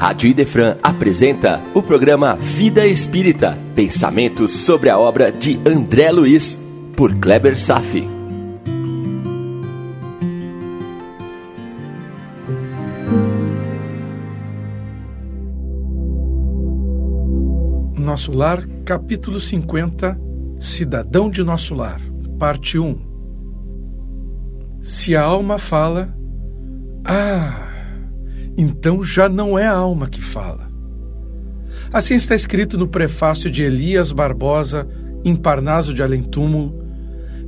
Rádio Idefran apresenta o programa Vida Espírita, pensamentos sobre a obra de André Luiz, por Kleber Safi. Nosso Lar, capítulo 50, Cidadão de Nosso Lar, parte 1. Se a alma fala, ah, então já não é a alma que fala. Assim está escrito no prefácio de Elias Barbosa, em Parnaso de Além Túmulo,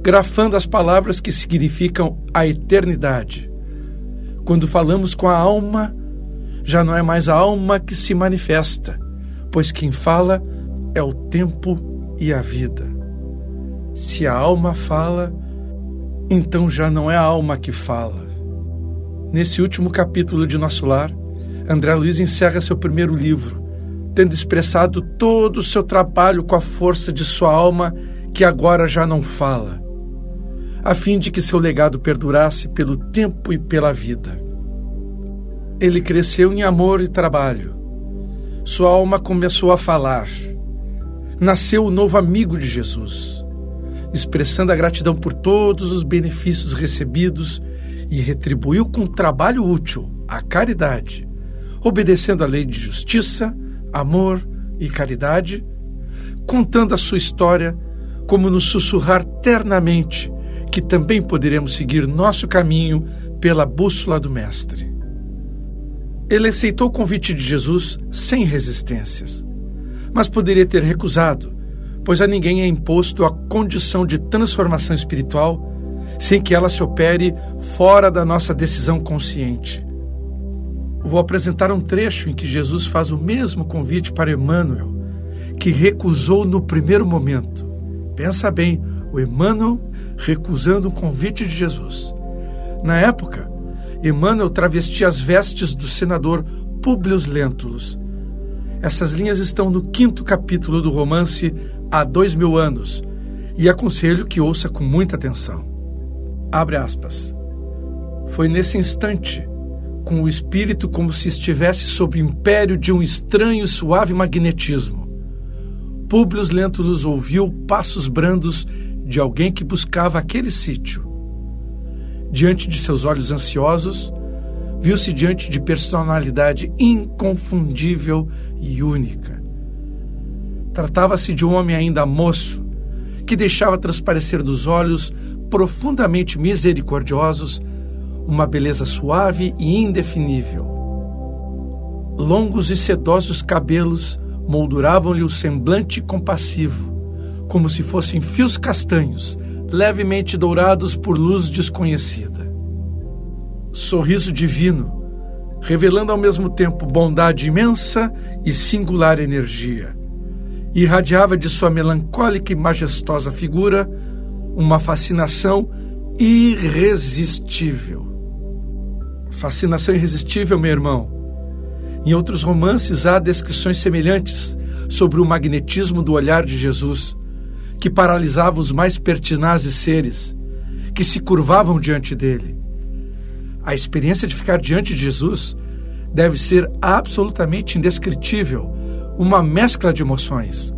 grafando as palavras que significam a eternidade. Quando falamos com a alma, já não é mais a alma que se manifesta, pois quem fala é o tempo e a vida. Se a alma fala, então já não é a alma que fala, Nesse último capítulo de Nosso Lar, André Luiz encerra seu primeiro livro, tendo expressado todo o seu trabalho com a força de sua alma que agora já não fala, a fim de que seu legado perdurasse pelo tempo e pela vida. Ele cresceu em amor e trabalho. Sua alma começou a falar. Nasceu o novo amigo de Jesus, expressando a gratidão por todos os benefícios recebidos e retribuiu com trabalho útil a caridade, obedecendo à lei de justiça, amor e caridade, contando a sua história como nos sussurrar ternamente que também poderemos seguir nosso caminho pela bússola do Mestre. Ele aceitou o convite de Jesus sem resistências, mas poderia ter recusado, pois a ninguém é imposto a condição de transformação espiritual sem que ela se opere fora da nossa decisão consciente. Vou apresentar um trecho em que Jesus faz o mesmo convite para Emmanuel, que recusou no primeiro momento. Pensa bem, o Emmanuel recusando o convite de Jesus. Na época, Emmanuel travestia as vestes do senador Públio Lentulus. Essas linhas estão no quinto capítulo do romance Há Dois Mil Anos, e aconselho que ouça com muita atenção. Abre aspas. Foi nesse instante, com o espírito como se estivesse sob o império de um estranho e suave magnetismo. Públio Lentulus ouviu passos brandos de alguém que buscava aquele sítio. Diante de seus olhos ansiosos, viu-se diante de personalidade inconfundível e única. Tratava-se de um homem ainda moço, que deixava transparecer dos olhos profundamente misericordiosos, uma beleza suave e indefinível. Longos e sedosos cabelos molduravam-lhe o semblante compassivo, como se fossem fios castanhos, levemente dourados por luz desconhecida. Sorriso divino, revelando ao mesmo tempo bondade imensa e singular energia. Irradiava de sua melancólica e majestosa figura uma fascinação irresistível. Fascinação irresistível, meu irmão. Em outros romances há descrições semelhantes sobre o magnetismo do olhar de Jesus, que paralisava os mais pertinazes seres, que se curvavam diante dele. A experiência de ficar diante de Jesus deve ser absolutamente indescritível, uma mescla de emoções.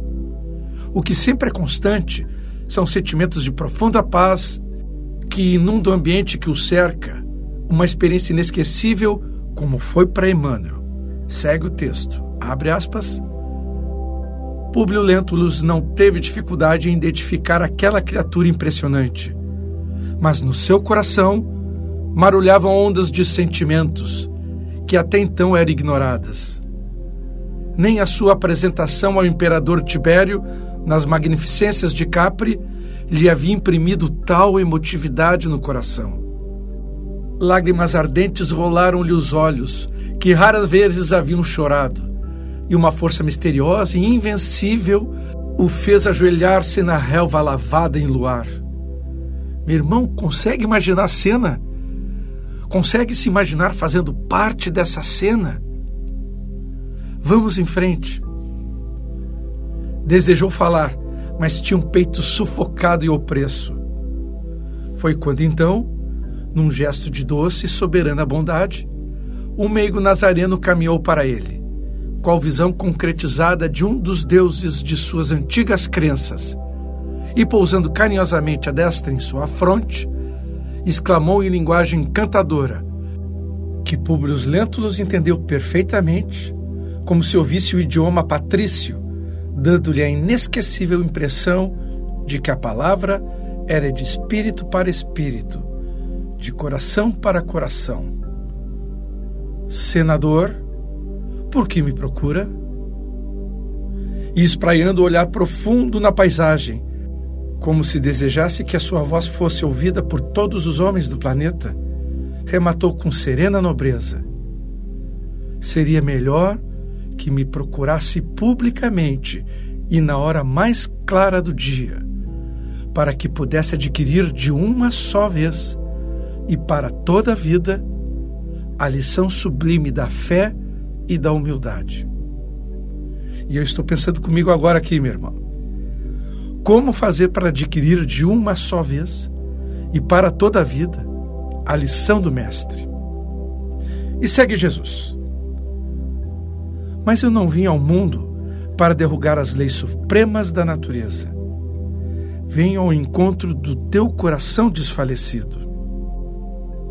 O que sempre é constante são sentimentos de profunda paz que inundam o ambiente que o cerca, uma experiência inesquecível, como foi para Emmanuel. Segue o texto. Abre aspas. Públio Lentulus não teve dificuldade em identificar aquela criatura impressionante, mas no seu coração marulhavam ondas de sentimentos que até então eram ignoradas. Nem a sua apresentação ao imperador Tibério nas magnificências de Capri, lhe havia imprimido tal emotividade no coração. Lágrimas ardentes rolaram-lhe os olhos, que raras vezes haviam chorado, e uma força misteriosa e invencível o fez ajoelhar-se na relva lavada em luar. Meu irmão, consegue imaginar a cena? Consegue se imaginar fazendo parte dessa cena? Vamos em frente. Desejou falar, mas tinha um peito sufocado e opresso. Foi quando então, num gesto de doce e soberana bondade, o meigo nazareno caminhou para ele qual visão concretizada de um dos deuses de suas antigas crenças, e pousando carinhosamente a destra em sua fronte, exclamou em linguagem encantadora, que Públio Lentulus entendeu perfeitamente, como se ouvisse o idioma patrício, dando-lhe a inesquecível impressão de que a palavra era de espírito para espírito, de coração para coração. Senador, por que me procura? E espraiando o olhar profundo na paisagem, como se desejasse que a sua voz fosse ouvida por todos os homens do planeta, rematou com serena nobreza: Seria melhor que me procurasse publicamente e na hora mais clara do dia, para que pudesse adquirir de uma só vez e para toda a vida a lição sublime da fé e da humildade. E eu estou pensando comigo agora aqui, meu irmão. Como fazer para adquirir de uma só vez e para toda a vida a lição do Mestre? E segue Jesus. Mas eu não vim ao mundo para derrubar as leis supremas da natureza. Venho ao encontro do teu coração desfalecido.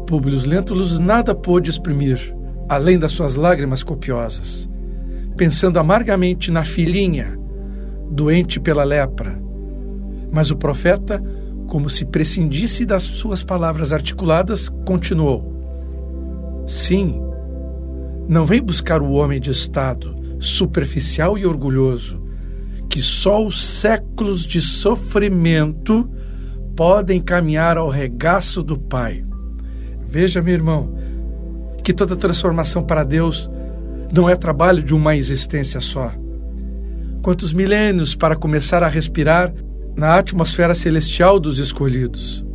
Públio Lentulus nada pôde exprimir, além das suas lágrimas copiosas, pensando amargamente na filhinha, doente pela lepra. Mas o profeta, como se prescindisse das suas palavras articuladas, continuou: Sim, não vem buscar o homem de estado, superficial e orgulhoso, que só os séculos de sofrimento podem caminhar ao regaço do Pai. Veja, meu irmão, que toda transformação para Deus não é trabalho de uma existência só. Quantos milênios para começar a respirar na atmosfera celestial dos escolhidos?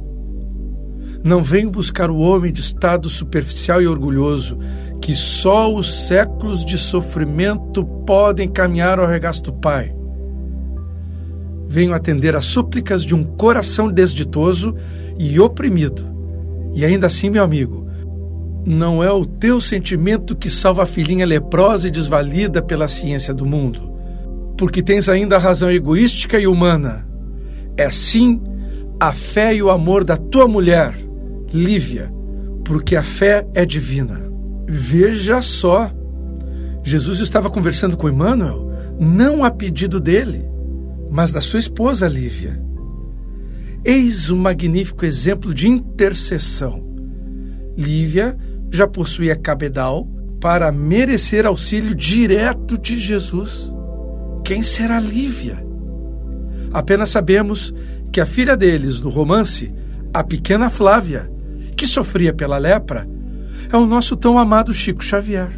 Não venho buscar o homem de estado superficial e orgulhoso, que só os séculos de sofrimento podem caminhar ao regaço do Pai. Venho atender às súplicas de um coração desditoso e oprimido. E ainda assim, meu amigo, não é o teu sentimento que salva a filhinha leprosa e desvalida pela ciência do mundo, porque tens ainda a razão egoística e humana. É sim a fé e o amor da tua mulher, Lívia, porque a fé é divina. Veja só, Jesus estava conversando com Emmanuel não a pedido dele, mas da sua esposa Lívia. Eis um magnífico exemplo de intercessão. Lívia já possuía cabedal para merecer auxílio direto de Jesus. Quem será Lívia? Apenas sabemos que a filha deles, no romance, a pequena Flávia, que sofria pela lepra, é o nosso tão amado Chico Xavier.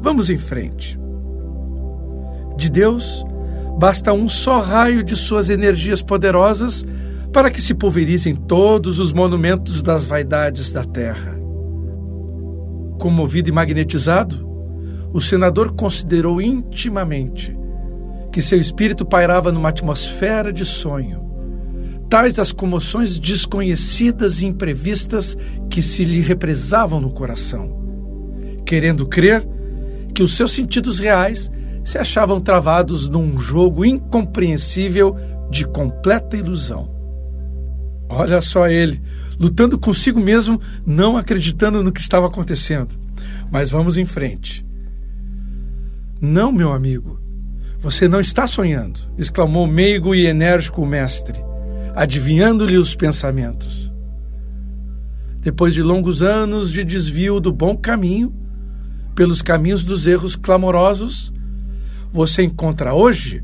Vamos em frente. De Deus, basta um só raio de suas energias poderosas para que se pulverizem todos os monumentos das vaidades da terra. Comovido e magnetizado, o senador considerou intimamente que seu espírito pairava numa atmosfera de sonho tais as comoções desconhecidas e imprevistas que se lhe represavam no coração, querendo crer que os seus sentidos reais se achavam travados num jogo incompreensível de completa ilusão. Olha só ele, lutando consigo mesmo, não acreditando no que estava acontecendo. Mas vamos em frente. Não, meu amigo, você não está sonhando, exclamou meigo e enérgico o mestre adivinhando-lhe os pensamentos. Depois de longos anos de desvio do bom caminho, pelos caminhos dos erros clamorosos, você encontra hoje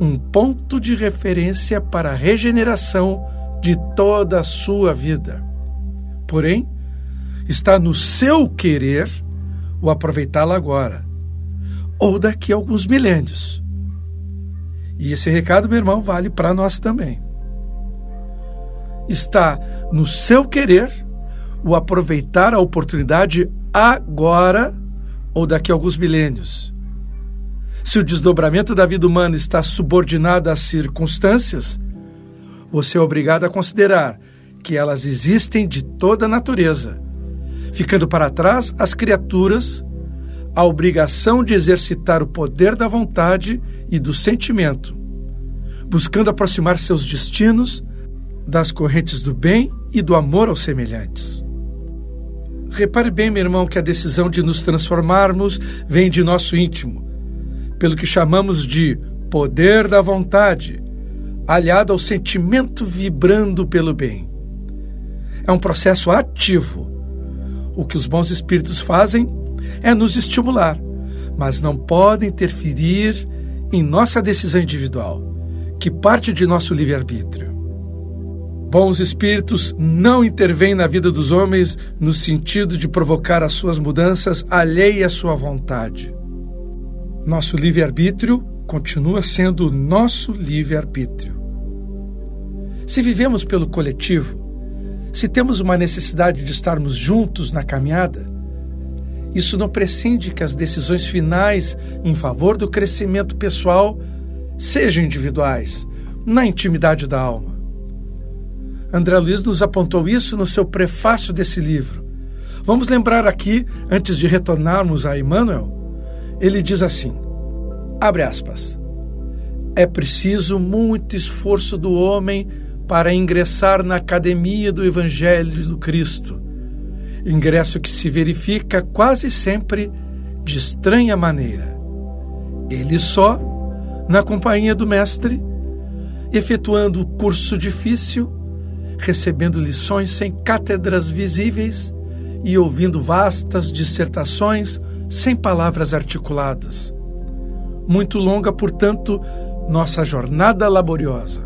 um ponto de referência para a regeneração de toda a sua vida. Porém, está no seu querer o aproveitá-la agora, ou daqui a alguns milênios. E esse recado, meu irmão, vale para nós também está no seu querer o aproveitar a oportunidade agora ou daqui a alguns milênios. Se o desdobramento da vida humana está subordinado às circunstâncias, você é obrigado a considerar que elas existem de toda a natureza, ficando para trás as criaturas, a obrigação de exercitar o poder da vontade e do sentimento, buscando aproximar seus destinos das correntes do bem e do amor aos semelhantes. Repare bem, meu irmão, que a decisão de nos transformarmos vem de nosso íntimo, pelo que chamamos de poder da vontade, aliado ao sentimento vibrando pelo bem. É um processo ativo. O que os bons espíritos fazem é nos estimular, mas não podem interferir em nossa decisão individual, que parte de nosso livre-arbítrio. Bons espíritos não intervêm na vida dos homens no sentido de provocar as suas mudanças alheia à sua vontade. Nosso livre-arbítrio continua sendo nosso livre-arbítrio. Se vivemos pelo coletivo, se temos uma necessidade de estarmos juntos na caminhada, isso não prescinde que as decisões finais em favor do crescimento pessoal sejam individuais, na intimidade da alma. André Luiz nos apontou isso no seu prefácio desse livro. Vamos lembrar aqui, antes de retornarmos a Emmanuel, ele diz assim: abre aspas. É preciso muito esforço do homem para ingressar na academia do Evangelho do Cristo, ingresso que se verifica quase sempre de estranha maneira. Ele só, na companhia do Mestre, efetuando o curso difícil, recebendo lições sem cátedras visíveis e ouvindo vastas dissertações sem palavras articuladas. Muito longa, portanto, nossa jornada laboriosa.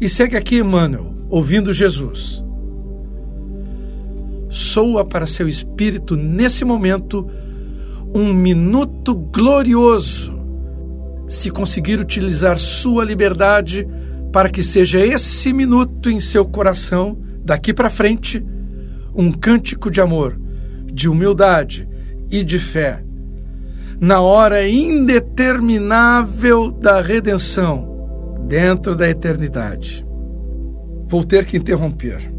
E segue aqui Emmanuel, ouvindo Jesus. Soa para seu espírito nesse momento um minuto glorioso, se conseguir utilizar sua liberdade para que seja esse minuto em seu coração, daqui para frente, um cântico de amor, de humildade e de fé, na hora indeterminável da redenção, dentro da eternidade. Vou ter que interromper.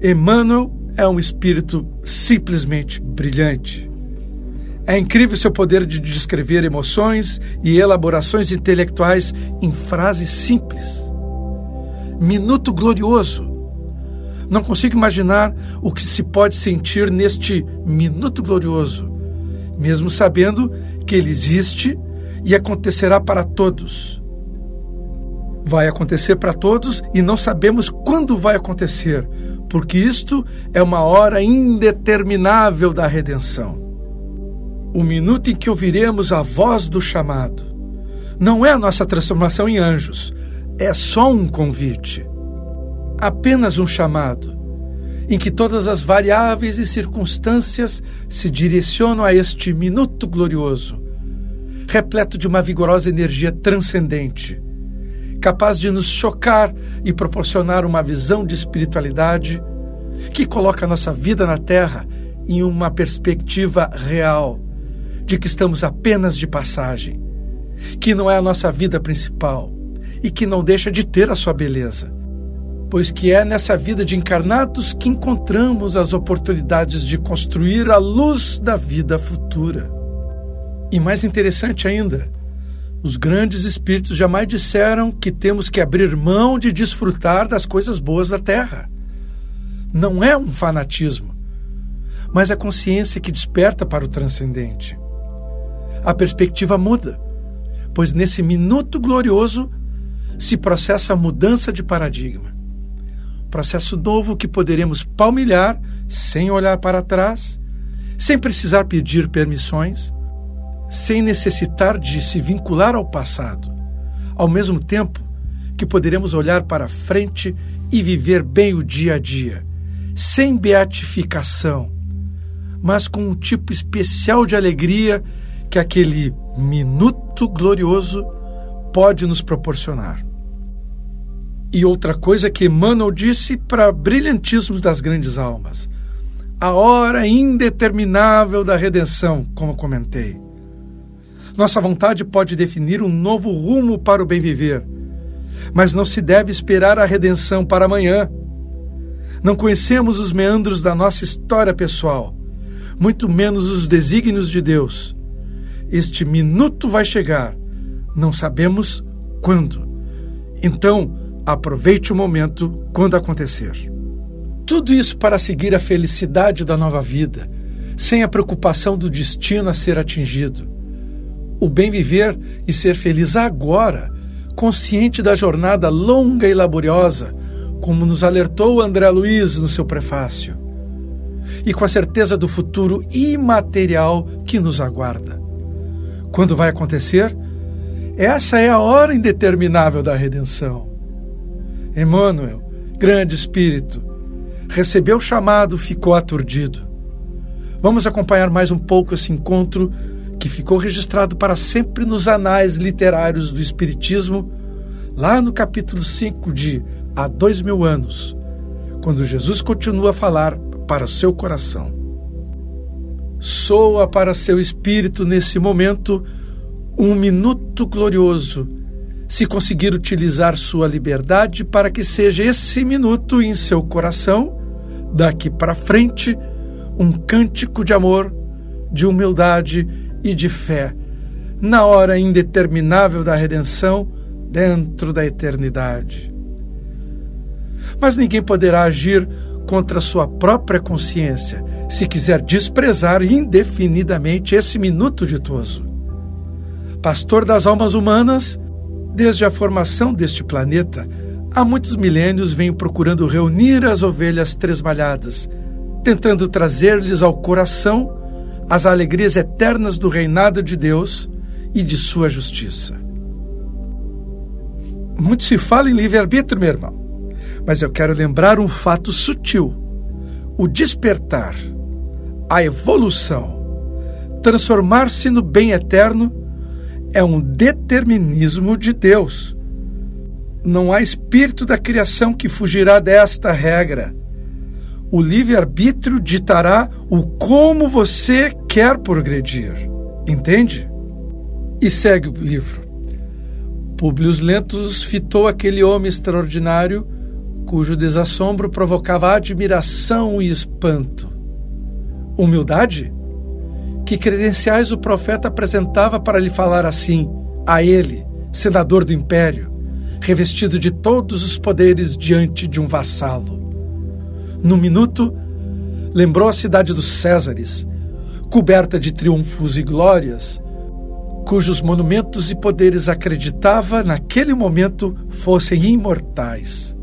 Emmanuel é um espírito simplesmente brilhante. É incrível seu poder de descrever emoções e elaborações intelectuais em frases simples minuto glorioso. Não consigo imaginar o que se pode sentir neste minuto glorioso, mesmo sabendo que ele existe e acontecerá para todos. Vai acontecer para todos e não sabemos quando vai acontecer, porque isto é uma hora indeterminável da redenção. O minuto em que ouviremos a voz do chamado não é a nossa transformação em anjos, é só um convite, apenas um chamado, em que todas as variáveis e circunstâncias se direcionam a este minuto glorioso, repleto de uma vigorosa energia transcendente, capaz de nos chocar e proporcionar uma visão de espiritualidade que coloca a nossa vida na Terra em uma perspectiva real de que estamos apenas de passagem, que não é a nossa vida principal e que não deixa de ter a sua beleza. Pois que é nessa vida de encarnados que encontramos as oportunidades de construir a luz da vida futura. E mais interessante ainda, os grandes espíritos jamais disseram que temos que abrir mão de desfrutar das coisas boas da terra. Não é um fanatismo, mas a consciência que desperta para o transcendente. A perspectiva muda, pois nesse minuto glorioso se processa a mudança de paradigma. Processo novo que poderemos palmilhar sem olhar para trás, sem precisar pedir permissões, sem necessitar de se vincular ao passado, ao mesmo tempo que poderemos olhar para frente e viver bem o dia a dia, sem beatificação, mas com um tipo especial de alegria que aquele minuto glorioso pode nos proporcionar. E outra coisa que Emmanuel disse para brilhantismos das grandes almas: a hora indeterminável da redenção, como comentei. Nossa vontade pode definir um novo rumo para o bem viver, mas não se deve esperar a redenção para amanhã. Não conhecemos os meandros da nossa história pessoal, muito menos os desígnios de Deus. Este minuto vai chegar, não sabemos quando. Então, aproveite o momento quando acontecer. Tudo isso para seguir a felicidade da nova vida, sem a preocupação do destino a ser atingido. O bem viver e ser feliz agora, consciente da jornada longa e laboriosa, como nos alertou André Luiz no seu prefácio, e com a certeza do futuro imaterial que nos aguarda. Quando vai acontecer? Essa é a hora indeterminável da redenção. Emmanuel, grande espírito, recebeu o chamado, ficou aturdido. Vamos acompanhar mais um pouco esse encontro que ficou registrado para sempre nos anais literários do Espiritismo, lá no capítulo 5 de Há Dois Mil Anos, quando Jesus continua a falar para o seu coração. Soa para seu espírito nesse momento um minuto glorioso, se conseguir utilizar sua liberdade para que seja esse minuto em seu coração, daqui para frente, um cântico de amor, de humildade e de fé, na hora indeterminável da redenção, dentro da eternidade. Mas ninguém poderá agir contra sua própria consciência se quiser desprezar indefinidamente esse minuto ditoso. Pastor das almas humanas, desde a formação deste planeta, há muitos milênios venho procurando reunir as ovelhas tresmalhadas, tentando trazer-lhes ao coração as alegrias eternas do reinado de Deus e de sua justiça. Muito se fala em livre-arbítrio, meu irmão, mas eu quero lembrar um fato sutil: o despertar, a evolução, transformar-se no bem eterno é um determinismo de Deus. Não há espírito da criação que fugirá desta regra o livre-arbítrio ditará o como você quer progredir. Entende? E segue o livro. Publius Lentus fitou aquele homem extraordinário cujo desassombro provocava admiração e espanto. Humildade? Que credenciais o profeta apresentava para lhe falar assim, a ele, senador do império, revestido de todos os poderes diante de um vassalo? No minuto, lembrou a cidade dos Césares, coberta de triunfos e glórias, cujos monumentos e poderes acreditava naquele momento fossem imortais.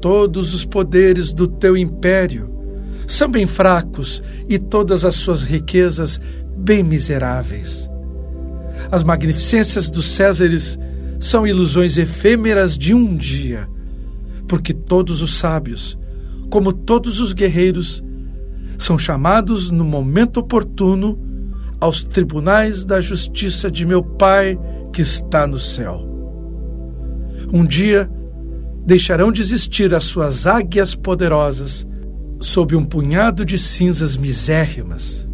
Todos os poderes do teu império são bem fracos e todas as suas riquezas bem miseráveis. As magnificências dos Césares são ilusões efêmeras de um dia porque todos os sábios, como todos os guerreiros, são chamados no momento oportuno aos tribunais da justiça de meu Pai que está no céu. Um dia deixarão de existir as suas águias poderosas sob um punhado de cinzas misérrimas.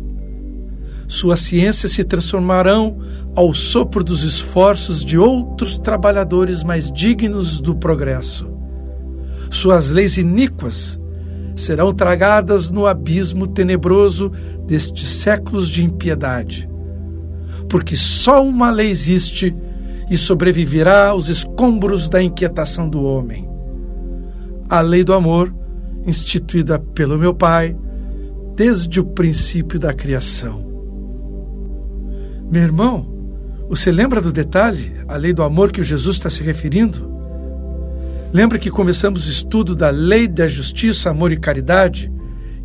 Suas ciências se transformarão ao sopro dos esforços de outros trabalhadores mais dignos do progresso suas leis iníquas serão tragadas no abismo tenebroso destes séculos de impiedade. Porque só uma lei existe e sobreviverá aos escombros da inquietação do homem. A lei do amor, instituída pelo meu Pai desde o princípio da criação. Meu irmão, você lembra do detalhe, a lei do amor que o Jesus está se referindo? Lembra que começamos o estudo da Lei da Justiça, Amor e Caridade,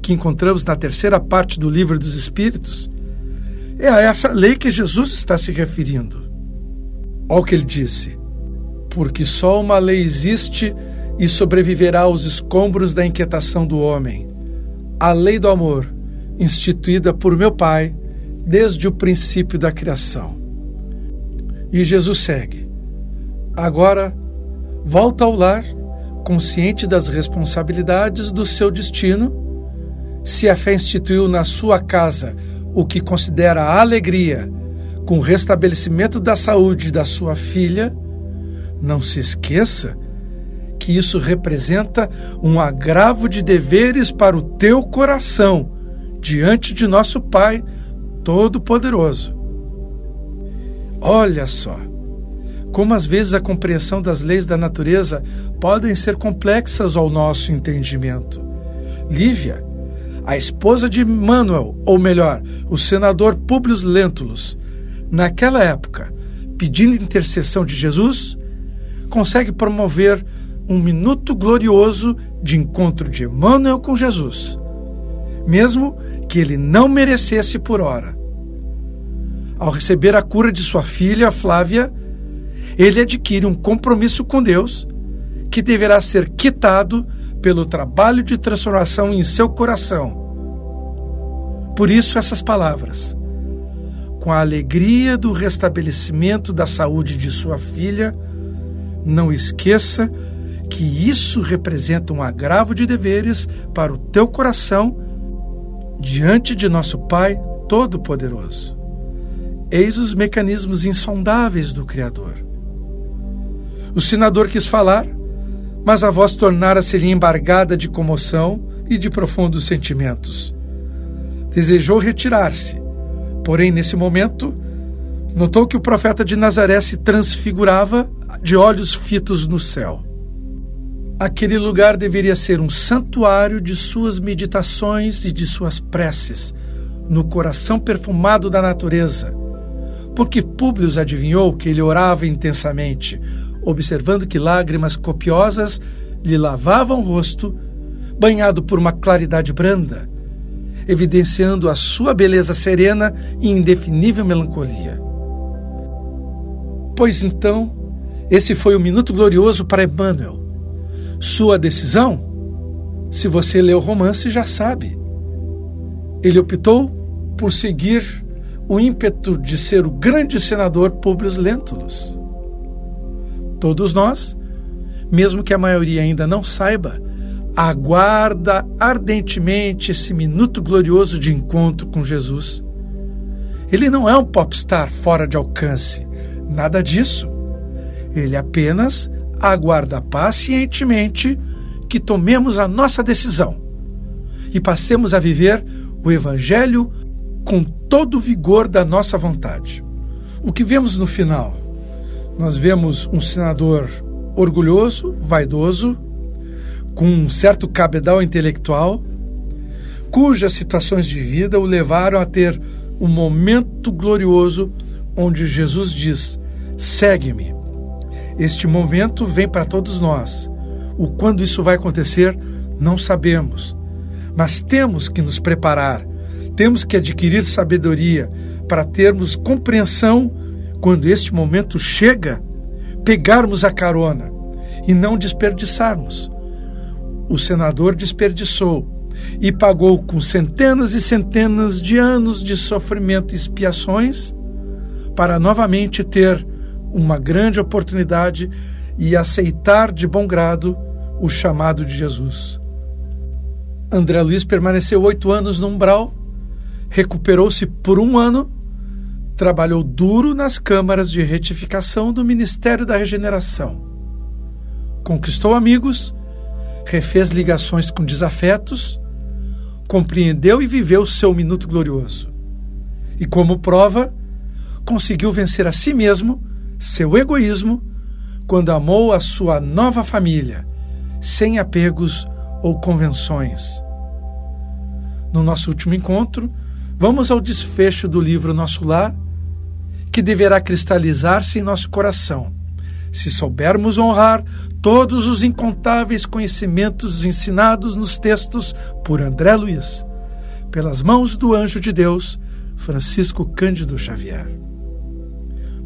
que encontramos na terceira parte do Livro dos Espíritos? É a essa lei que Jesus está se referindo. Olha o que ele disse: Porque só uma lei existe e sobreviverá aos escombros da inquietação do homem. A lei do amor, instituída por meu Pai desde o princípio da criação. E Jesus segue. Agora volta ao lar, consciente das responsabilidades do seu destino. Se a fé instituiu na sua casa o que considera alegria com o restabelecimento da saúde da sua filha, não se esqueça que isso representa um agravo de deveres para o teu coração diante de nosso Pai Todo-Poderoso. Olha só, como às vezes a compreensão das leis da natureza podem ser complexas ao nosso entendimento. Lívia, a esposa de Manuel, ou melhor, o senador Publius Lentulus, naquela época, pedindo intercessão de Jesus, consegue promover um minuto glorioso de encontro de Emmanuel com Jesus, mesmo que ele não merecesse por hora. Ao receber a cura de sua filha, Flávia, ele adquire um compromisso com Deus que deverá ser quitado pelo trabalho de transformação em seu coração. Por isso, essas palavras. Com a alegria do restabelecimento da saúde de sua filha, não esqueça que isso representa um agravo de deveres para o teu coração diante de nosso Pai Todo-Poderoso. Eis os mecanismos insondáveis do Criador. O senador quis falar, mas a voz tornara-se-lhe embargada de comoção e de profundos sentimentos. Desejou retirar-se, porém, nesse momento, notou que o profeta de Nazaré se transfigurava de olhos fitos no céu. Aquele lugar deveria ser um santuário de suas meditações e de suas preces, no coração perfumado da natureza, porque Públio adivinhou que ele orava intensamente, observando que lágrimas copiosas lhe lavavam o rosto, banhado por uma claridade branda, evidenciando a sua beleza serena e indefinível melancolia. Pois então, esse foi o minuto glorioso para Emmanuel, sua decisão? Se você leu o romance, já sabe. Ele optou por seguir o ímpeto de ser o grande senador Publius Lentulus. Todos nós, mesmo que a maioria ainda não saiba, aguarda ardentemente esse minuto glorioso de encontro com Jesus. Ele não é um popstar fora de alcance, nada disso. Ele apenas aguarda pacientemente que tomemos a nossa decisão e passemos a viver o Evangelho com todo o vigor da nossa vontade. O que vemos no final? Nós vemos um senador orgulhoso, vaidoso, com um certo cabedal intelectual, cujas situações de vida o levaram a ter um momento glorioso onde Jesus diz: segue-me. Este momento vem para todos nós. O quando isso vai acontecer, não sabemos. Mas temos que nos preparar, temos que adquirir sabedoria para termos compreensão quando este momento chega, pegarmos a carona e não desperdiçarmos. O senador desperdiçou e pagou com centenas e centenas de anos de sofrimento e expiações para novamente ter uma grande oportunidade e aceitar de bom grado o chamado de Jesus. André Luiz permaneceu oito anos no umbral, recuperou-se por um ano, trabalhou duro nas câmaras de retificação do Ministério da Regeneração. Conquistou amigos, refez ligações com desafetos, compreendeu e viveu seu minuto glorioso. E como prova, conseguiu vencer a si mesmo seu egoísmo quando amou a sua nova família, sem apegos ou convenções. No nosso último encontro, vamos ao desfecho do livro Nosso Lar, que deverá cristalizar-se em nosso coração, se soubermos honrar todos os incontáveis conhecimentos ensinados nos textos por André Luiz, pelas mãos do anjo de Deus, Francisco Cândido Xavier.